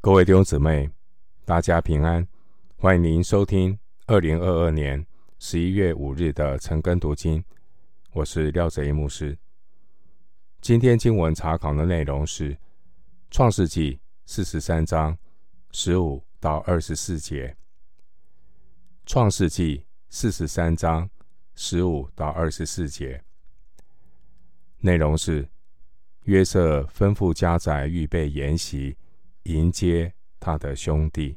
各位弟兄姊妹，大家平安！欢迎您收听二零二二年十一月五日的晨更读经。我是廖泽一牧师。今天经文查考的内容是《创世纪》四十三章十五到二十四节。《创世纪》四十三章十五到二十四节内容是约瑟吩咐家宰预备筵席。迎接他的兄弟。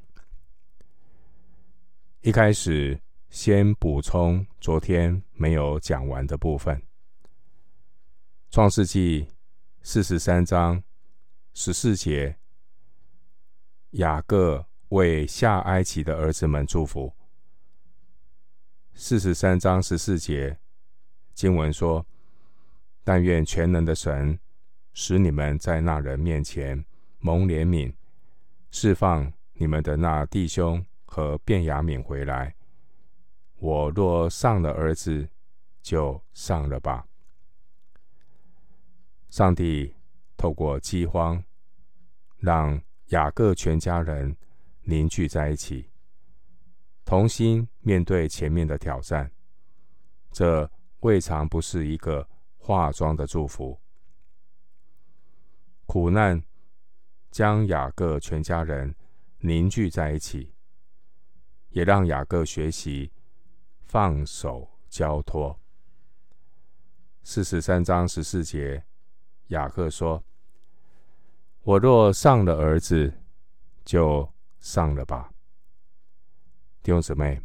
一开始，先补充昨天没有讲完的部分。创世纪四十三章十四节，雅各为下埃及的儿子们祝福。四十三章十四节经文说：“但愿全能的神使你们在那人面前蒙怜悯。”释放你们的那弟兄和便雅悯回来。我若丧了儿子，就丧了吧。上帝透过饥荒，让雅各全家人凝聚在一起，同心面对前面的挑战。这未尝不是一个化妆的祝福。苦难。将雅各全家人凝聚在一起，也让雅各学习放手交托。四十三章十四节，雅各说：“我若上了儿子，就上了吧。”弟兄姊妹，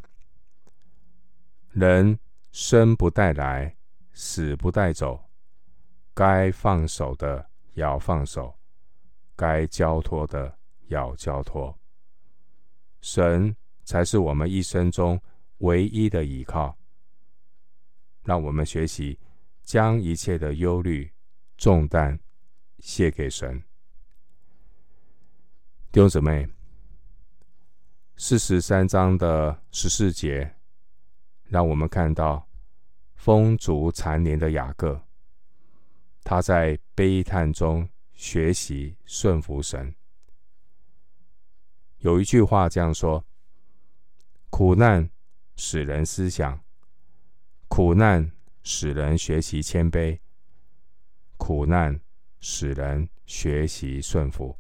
人生不带来，死不带走，该放手的要放手。该交托的要交托，神才是我们一生中唯一的依靠。让我们学习将一切的忧虑重担卸给神。弟兄姊妹，四十三章的十四节，让我们看到风烛残年的雅各，他在悲叹中。学习顺服神。有一句话这样说：“苦难使人思想，苦难使人学习谦卑，苦难使人学习顺服。”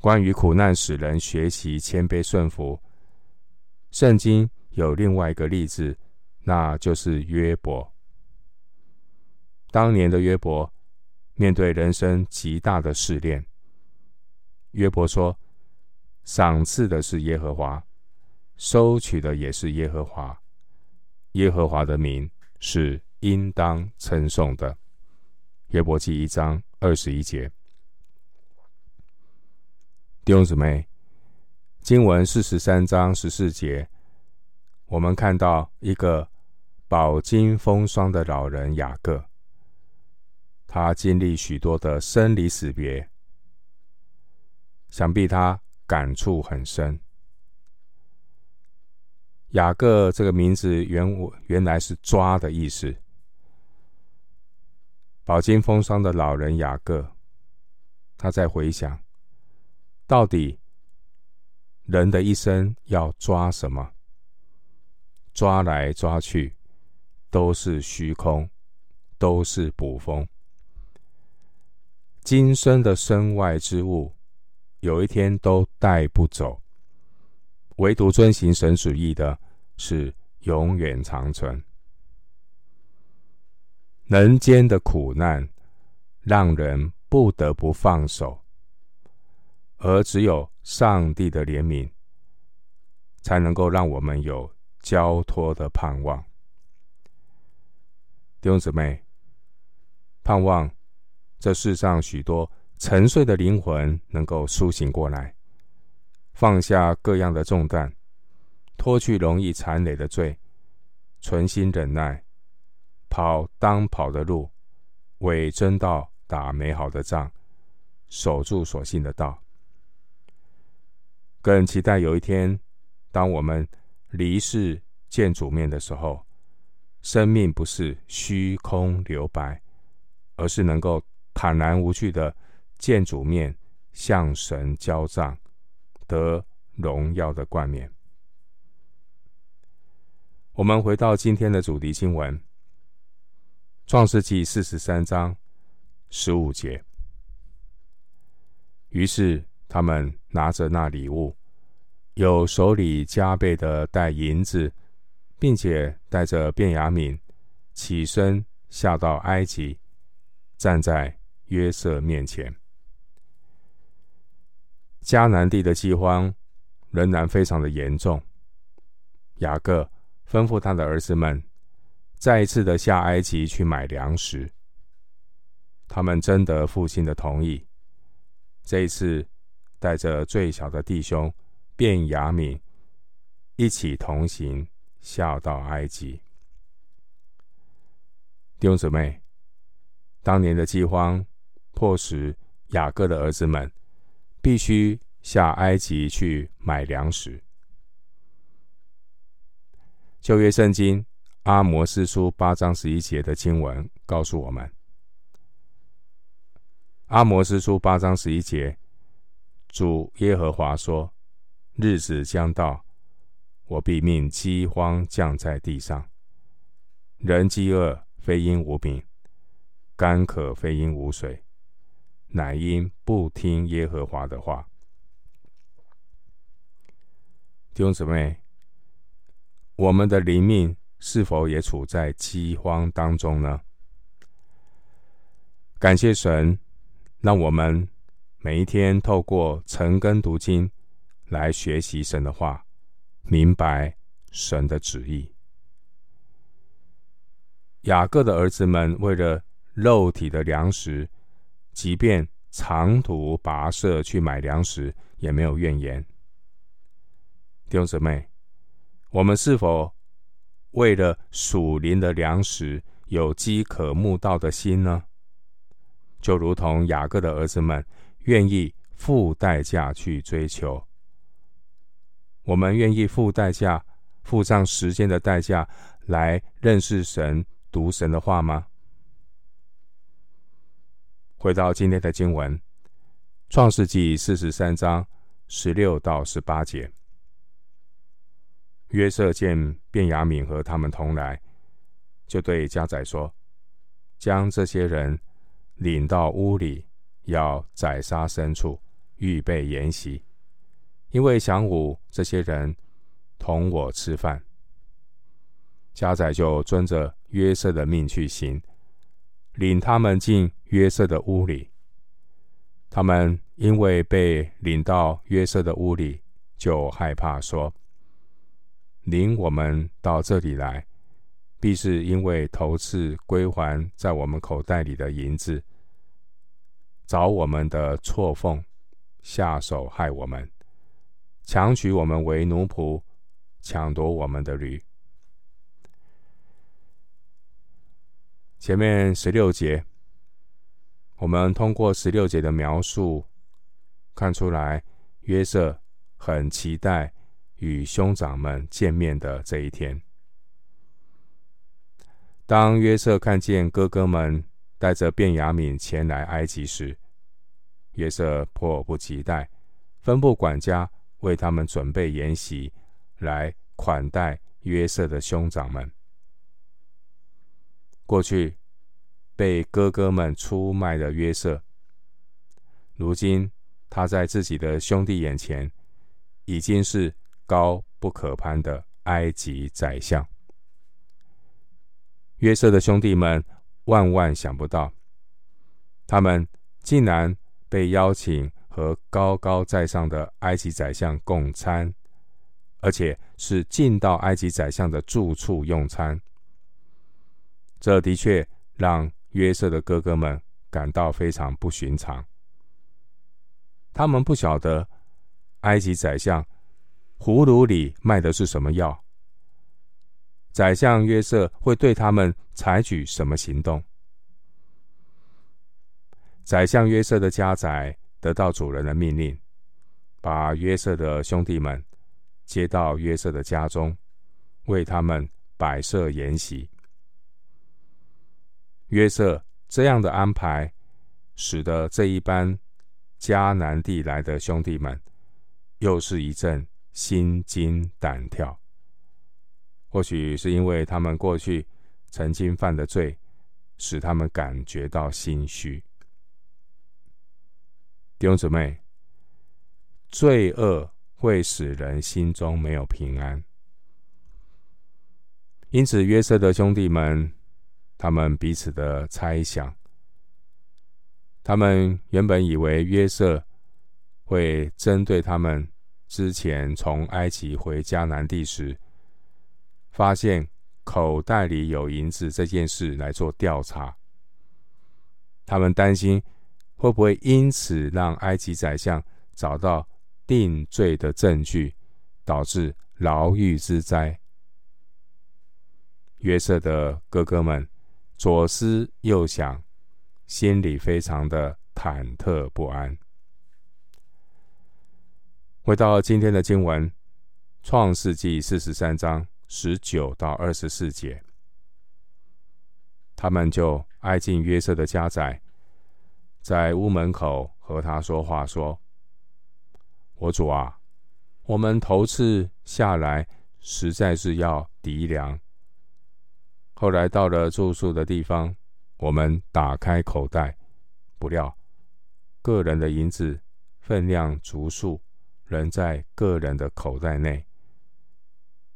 关于苦难使人学习谦卑顺服，圣经有另外一个例子，那就是约伯。当年的约伯。面对人生极大的试炼，约伯说：“赏赐的是耶和华，收取的也是耶和华。耶和华的名是应当称颂的。”约伯记一章二十一节。弟兄姊妹，经文四十三章十四节，我们看到一个饱经风霜的老人雅各。他经历许多的生离死别，想必他感触很深。雅各这个名字原原来是“抓”的意思。饱经风霜的老人雅各，他在回想，到底人的一生要抓什么？抓来抓去，都是虚空，都是捕风。今生的身外之物，有一天都带不走。唯独遵行神旨意的，是永远长存。人间的苦难，让人不得不放手，而只有上帝的怜悯，才能够让我们有交托的盼望。弟兄姊妹，盼望。这世上许多沉睡的灵魂能够苏醒过来，放下各样的重担，脱去容易缠累的罪，存心忍耐，跑当跑的路，为真道打美好的仗，守住所信的道。更期待有一天，当我们离世见主面的时候，生命不是虚空留白，而是能够。坦然无惧的见主面，向神交账，得荣耀的冠冕。我们回到今天的主题经文，《创世记》四十三章十五节。于是他们拿着那礼物，有手里加倍的带银子，并且带着便雅悯，起身下到埃及，站在约瑟面前。迦南地的饥荒仍然非常的严重。雅各吩咐他的儿子们，再一次的下埃及去买粮食。他们征得父亲的同意，这一次带着最小的弟兄便雅敏一起同行，下到埃及。弟兄姊妹，当年的饥荒迫使雅各的儿子们必须下埃及去买粮食。旧约圣经阿摩斯书八章十一节的经文告诉我们：阿摩斯书八章十一节，主耶和华说：“日子将到，我必命饥荒降在地上，人饥饿非因无饼，干渴非因无水，乃因不听耶和华的话。”弟兄姊妹。我们的灵命是否也处在饥荒当中呢？感谢神，让我们每一天透过晨更读经来学习神的话，明白神的旨意。雅各的儿子们为了肉体的粮食，即便长途跋涉去买粮食，也没有怨言。弟兄姊妹。我们是否为了属灵的粮食有饥渴慕道的心呢？就如同雅各的儿子们愿意付代价去追求，我们愿意付代价、付上时间的代价来认识神、读神的话吗？回到今天的经文，《创世记》四十三章十六到十八节。约瑟见便雅悯和他们同来，就对家宰说：“将这些人领到屋里，要宰杀牲畜，预备筵席，因为晌午这些人同我吃饭。”家宰就遵着约瑟的命去行，领他们进约瑟的屋里。他们因为被领到约瑟的屋里，就害怕说。领我们到这里来，必是因为头次归还在我们口袋里的银子，找我们的错缝，下手害我们，强取我们为奴仆，抢夺我们的驴。前面十六节，我们通过十六节的描述，看出来约瑟很期待。与兄长们见面的这一天，当约瑟看见哥哥们带着便雅悯前来埃及时，约瑟迫不及待，吩咐管家为他们准备筵席，来款待约瑟的兄长们。过去被哥哥们出卖的约瑟，如今他在自己的兄弟眼前已经是。高不可攀的埃及宰相，约瑟的兄弟们万万想不到，他们竟然被邀请和高高在上的埃及宰相共餐，而且是进到埃及宰相的住处用餐。这的确让约瑟的哥哥们感到非常不寻常。他们不晓得埃及宰相。葫芦里卖的是什么药？宰相约瑟会对他们采取什么行动？宰相约瑟的家宰得到主人的命令，把约瑟的兄弟们接到约瑟的家中，为他们摆设筵席。约瑟这样的安排，使得这一班迦南地来的兄弟们，又是一阵心惊胆跳。或许是因为他们过去曾经犯的罪，使他们感觉到心虚。弟兄姊妹，罪恶会使人心中没有平安，因此约瑟的兄弟们，他们彼此的猜想。他们原本以为约瑟会针对他们之前从埃及回迦南地时，发现口袋里有银子这件事来做调查。他们担心会不会因此让埃及宰相找到定罪的证据，导致牢狱之灾。约瑟的哥哥们左思右想。心里非常的忐忑不安。回到今天的经文，《创世记》四十三章十九到二十四节，他们就挨近约瑟的家宅，在屋门口和他说话，说：“我主啊，我们头次下来实在是要敌粮，后来到了住宿的地方。”我们打开口袋，不料个人的银子分量足数，仍在个人的口袋内。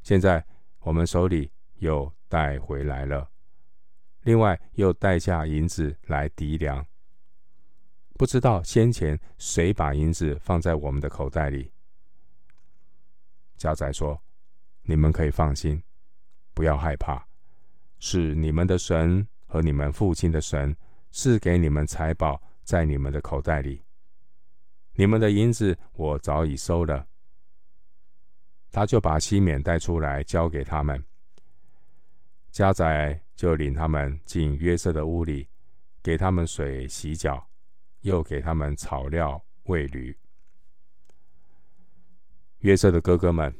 现在我们手里又带回来了，另外又带下银子来抵粮。不知道先前谁把银子放在我们的口袋里？家仔说：“你们可以放心，不要害怕，是你们的神。”和你们父亲的神赐给你们财宝在你们的口袋里，你们的银子我早已收了。他就把西缅带出来交给他们，家宰就领他们进约瑟的屋里，给他们水洗脚，又给他们草料喂驴。约瑟的哥哥们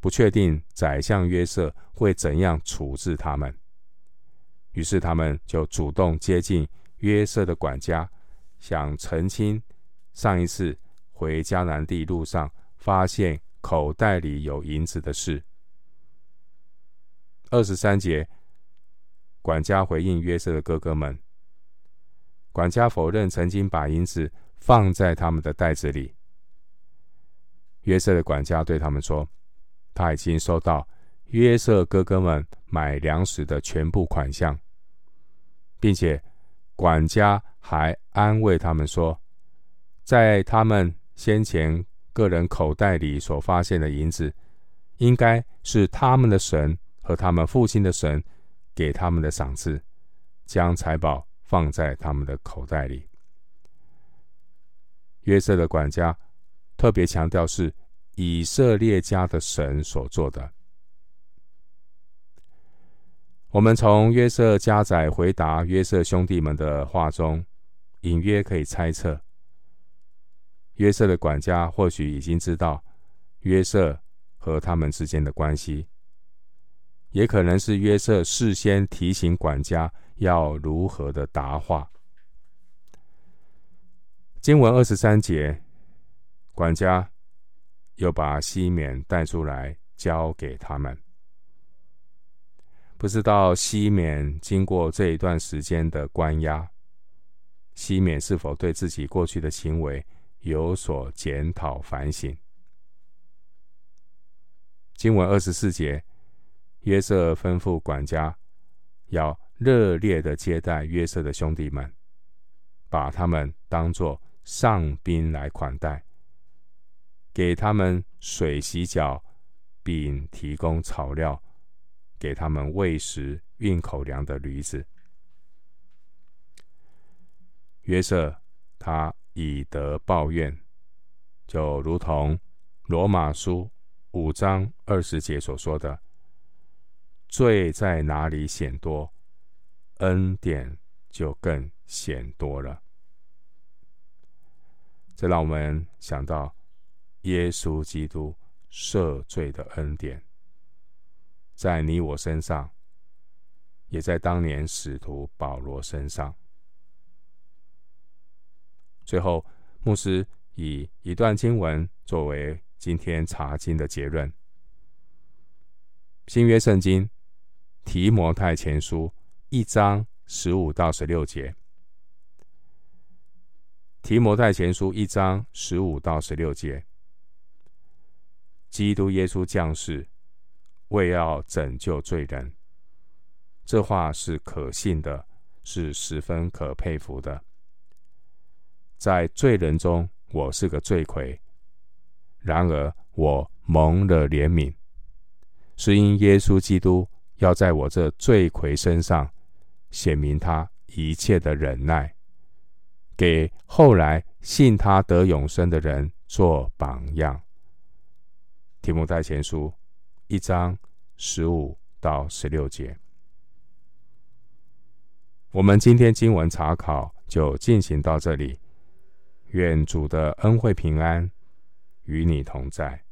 不确定宰相约瑟会怎样处置他们。于是他们就主动接近约瑟的管家，想澄清上一次回迦南地路上发现口袋里有银子的事。二十三节，管家回应约瑟的哥哥们，管家否认曾经把银子放在他们的袋子里。约瑟的管家对他们说，他已经收到约瑟哥哥们买粮食的全部款项。并且，管家还安慰他们说，在他们先前个人口袋里所发现的银子，应该是他们的神和他们父亲的神给他们的赏赐，将财宝放在他们的口袋里。约瑟的管家特别强调是以色列家的神所做的。我们从约瑟家宰回答约瑟兄弟们的话中，隐约可以猜测，约瑟的管家或许已经知道约瑟和他们之间的关系，也可能是约瑟事先提醒管家要如何的答话。经文二十三节，管家又把西缅带出来交给他们。不知道西缅经过这一段时间的关押，西缅是否对自己过去的行为有所检讨反省？经文二十四节，约瑟吩咐管家要热烈的接待约瑟的兄弟们，把他们当作上宾来款待，给他们水洗脚，并提供草料。给他们喂食、运口粮的驴子。约瑟他以德报怨，就如同罗马书五章二十节所说的：“罪在哪里显多，恩典就更显多了。”这让我们想到耶稣基督赦罪的恩典。在你我身上，也在当年使徒保罗身上。最后，牧师以一段经文作为今天查经的结论。新约圣经提摩太前书一章十五到十六节。提摩太前书一章十五到十六节。基督耶稣降世，为要拯救罪人。这话是可信的，是十分可佩服的。在罪人中，我是个罪魁；然而我蒙了怜悯，是因耶稣基督要在我这罪魁身上显明他一切的忍耐，给后来信他得永生的人做榜样。提目太前书一章十五到十六节，我们今天经文查考就进行到这里。愿主的恩惠平安与你同在。